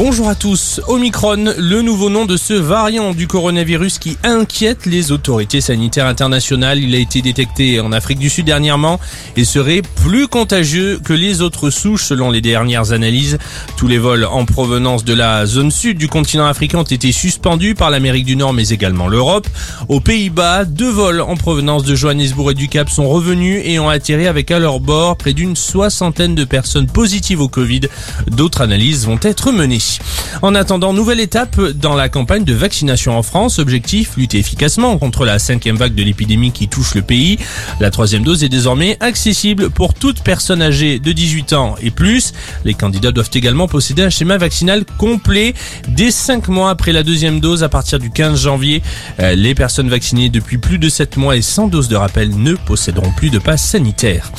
Bonjour à tous. Omicron, le nouveau nom de ce variant du coronavirus qui inquiète les autorités sanitaires internationales. Il a été détecté en Afrique du Sud dernièrement et serait plus contagieux que les autres souches selon les dernières analyses. Tous les vols en provenance de la zone sud du continent africain ont été suspendus par l'Amérique du Nord mais également l'Europe. Aux Pays-Bas, deux vols en provenance de Johannesburg et du Cap sont revenus et ont atterri avec à leur bord près d'une soixantaine de personnes positives au Covid. D'autres analyses vont être menées. En attendant, nouvelle étape dans la campagne de vaccination en France. Objectif, lutter efficacement contre la cinquième vague de l'épidémie qui touche le pays. La troisième dose est désormais accessible pour toute personne âgée de 18 ans et plus. Les candidats doivent également posséder un schéma vaccinal complet dès 5 mois après la deuxième dose à partir du 15 janvier. Euh, les personnes vaccinées depuis plus de 7 mois et sans dose de rappel ne posséderont plus de passe sanitaire.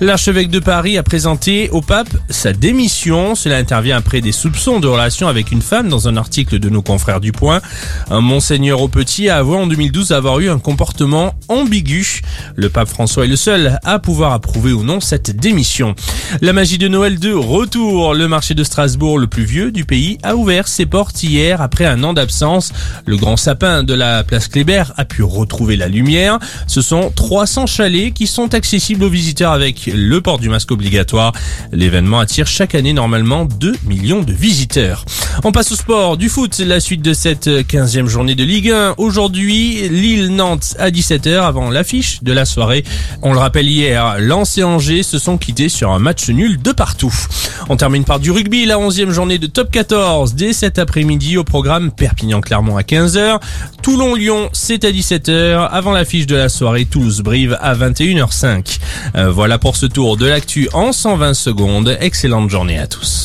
L'archevêque de Paris a présenté au pape sa démission. Cela intervient après des soupçons de relation avec une femme dans un article de nos confrères du Point. Un monseigneur au petit a avoué en 2012 avoir eu un comportement ambigu. Le pape François est le seul à pouvoir approuver ou non cette démission. La magie de Noël de retour. Le marché de Strasbourg, le plus vieux du pays, a ouvert ses portes hier après un an d'absence. Le grand sapin de la place Kléber a pu retrouver la lumière. Ce sont 300 chalets qui sont accessibles aux visiteurs le port du masque obligatoire. L'événement attire chaque année normalement 2 millions de visiteurs. On passe au sport, du foot, la suite de cette 15e journée de Ligue 1. Aujourd'hui, Lille-Nantes à 17h avant l'affiche de la soirée. On le rappelle hier, Lens et Angers se sont quittés sur un match nul de partout. On termine par du rugby, la 11e journée de top 14 dès cet après-midi au programme Perpignan-Clermont à 15h. Toulon-Lyon, c'est à 17h avant l'affiche de la soirée Toulouse-Brive à 21h05. Euh, voilà pour ce tour de l'actu en 120 secondes. Excellente journée à tous.